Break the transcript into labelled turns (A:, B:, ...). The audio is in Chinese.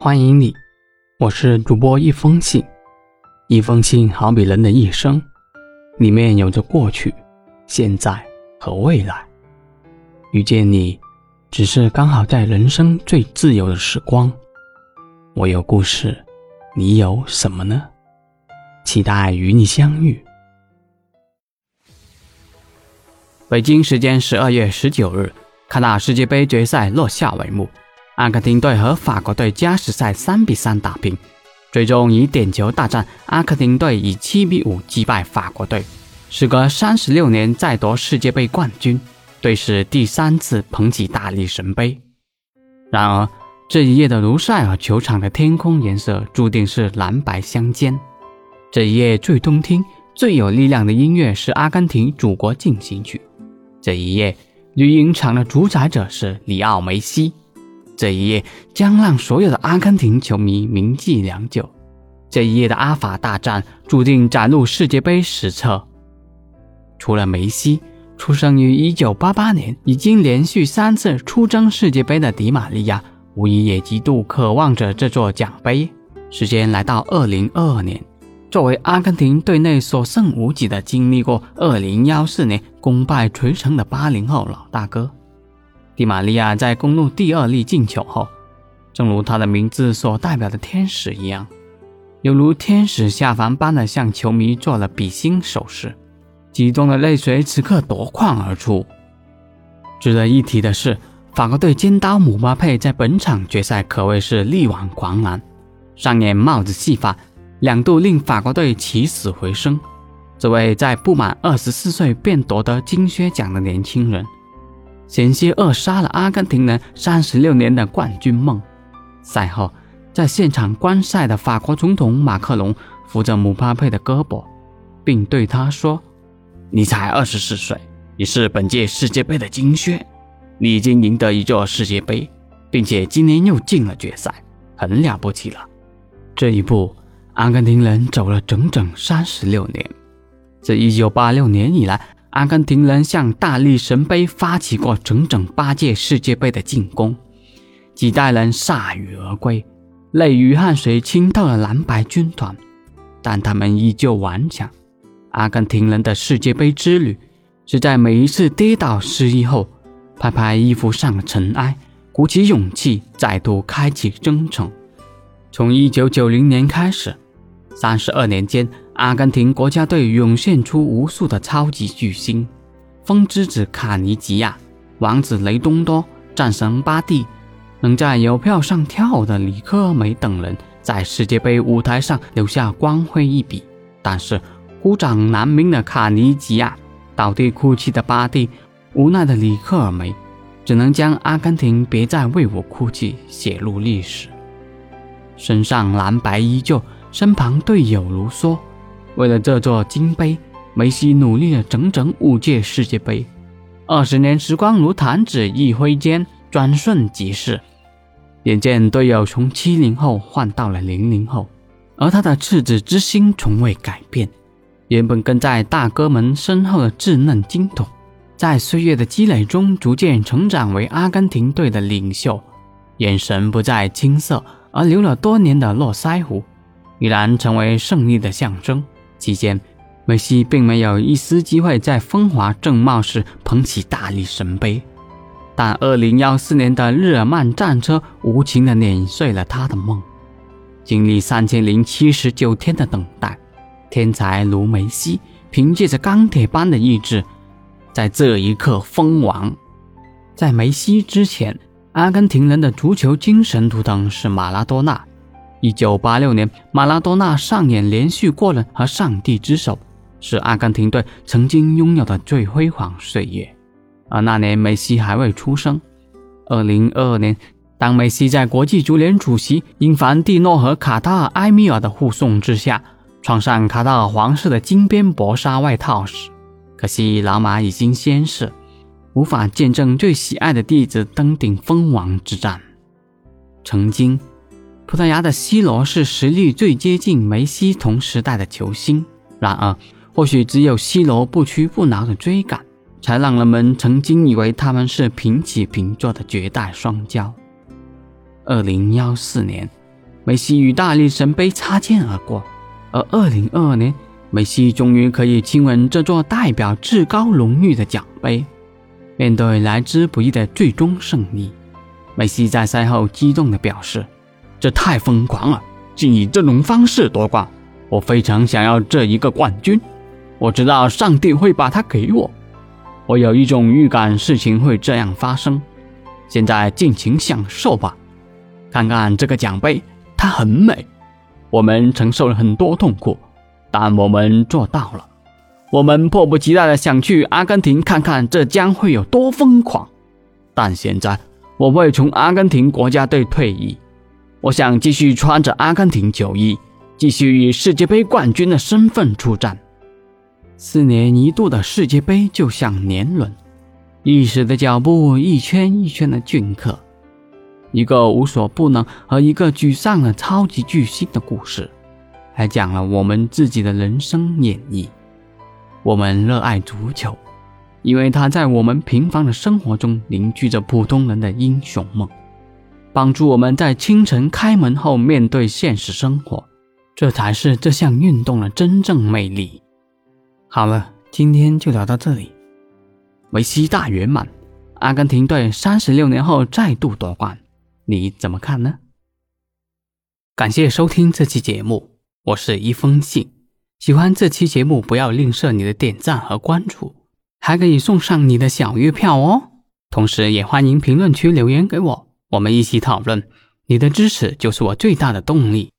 A: 欢迎你，我是主播一封信。一封信好比人的一生，里面有着过去、现在和未来。遇见你，只是刚好在人生最自由的时光。我有故事，你有什么呢？期待与你相遇。北京时间十二月十九日，卡塔世界杯决赛落下帷幕，阿根廷队和法国队加时赛三比三打平，最终以点球大战，阿根廷队以七比五击败法国队，时隔三十六年再夺世界杯冠军，队史第三次捧起大力神杯。然而，这一夜的卢塞尔球场的天空颜色注定是蓝白相间。这一夜最动听、最有力量的音乐是阿根廷祖国进行曲。这一夜，绿茵场的主宰者是里奥梅西。这一夜将让所有的阿根廷球迷铭记良久。这一夜的阿法大战注定载入世界杯史册。除了梅西，出生于1988年、已经连续三次出征世界杯的迪玛利亚，无疑也极度渴望着这座奖杯。时间来到2022年。作为阿根廷队内所剩无几的经历过2014年功败垂成的八零后老大哥，迪玛利亚在攻入第二粒进球后，正如他的名字所代表的天使一样，犹如天使下凡般的向球迷做了比心手势，激动的泪水此刻夺眶而出。值得一提的是，法国队尖刀姆巴佩在本场决赛可谓是力挽狂澜，上演帽子戏法。两度令法国队起死回生，这位在不满二十四岁便夺得金靴奖的年轻人，险些扼杀了阿根廷人三十六年的冠军梦。赛后，在现场观赛的法国总统马克龙扶着姆巴佩的胳膊，并对他说：“你才二十四岁，你是本届世界杯的金靴，你已经赢得一座世界杯，并且今年又进了决赛，很了不起了。”这一步。阿根廷人走了整整三十六年。自一九八六年以来，阿根廷人向大力神杯发起过整整八届世界杯的进攻，几代人铩羽而归，泪与汗水浸透了蓝白军团，但他们依旧顽强。阿根廷人的世界杯之旅，是在每一次跌倒失意后，拍拍衣服上的尘埃，鼓起勇气，再度开启征程。从一九九零年开始。三十二年间，阿根廷国家队涌现出无数的超级巨星：风之子卡尼吉亚、王子雷东多、战神巴蒂，能在邮票上跳的里克梅等人，在世界杯舞台上留下光辉一笔。但是，孤掌难鸣的卡尼吉亚、倒地哭泣的巴蒂、无奈的里克尔梅，只能将“阿根廷别再为我哭泣”写入历史。身上蓝白依旧。身旁队友如梭，为了这座金杯，梅西努力了整整五届世界杯。二十年时光如弹指一挥间，转瞬即逝。眼见队友从七零后换到了零零后，而他的赤子之心从未改变。原本跟在大哥们身后的稚嫩金童，在岁月的积累中逐渐成长为阿根廷队的领袖。眼神不再青涩，而留了多年的络腮胡。已然成为胜利的象征。期间，梅西并没有一丝机会在风华正茂时捧起大力神杯，但2014年的日耳曼战车无情地碾碎了他的梦。经历三千零七十九天的等待，天才如梅西凭借着钢铁般的意志，在这一刻封王。在梅西之前，阿根廷人的足球精神图腾是马拉多纳。一九八六年，马拉多纳上演连续过人和上帝之手，是阿根廷队曾经拥有的最辉煌岁月。而那年梅西还未出生。二零二二年，当梅西在国际足联主席因凡蒂诺和卡塔尔埃米尔的护送之下，穿上卡塔尔皇室的金边薄纱外套时，可惜老马已经仙逝，无法见证最喜爱的弟子登顶封王之战。曾经。葡萄牙的 C 罗是实力最接近梅西同时代的球星，然而，或许只有 C 罗不屈不挠的追赶，才让人们曾经以为他们是平起平坐的绝代双骄。二零幺四年，梅西与大力神杯擦肩而过，而2022年，梅西终于可以亲吻这座代表至高荣誉的奖杯。面对来之不易的最终胜利，梅西在赛后激动地表示：“这太疯狂了，竟以这种方式夺冠！我非常想要这一个冠军，我知道上帝会把它给我。我有一种预感，事情会这样发生。现在尽情享受吧，看看这个奖杯，它很美。我们承受了很多痛苦，但我们做到了。”我们迫不及待的想去阿根廷看看，这将会有多疯狂。但现在我会从阿根廷国家队退役，我想继续穿着阿根廷球衣，继续以世界杯冠军的身份出战。四年一度的世界杯就像年轮，历史的脚步一圈一圈的镌刻，一个无所不能和一个沮丧的超级巨星的故事，还讲了我们自己的人生演绎。我们热爱足球，因为它在我们平凡的生活中凝聚着普通人的英雄梦，帮助我们在清晨开门后面对现实生活。这才是这项运动的真正魅力。好了，今天就聊到这里。梅西大圆满，阿根廷队三十六年后再度夺冠，你怎么看呢？感谢收听这期节目，我是一封信。喜欢这期节目，不要吝啬你的点赞和关注，还可以送上你的小月票哦。同时，也欢迎评论区留言给我，我们一起讨论。你的支持就是我最大的动力。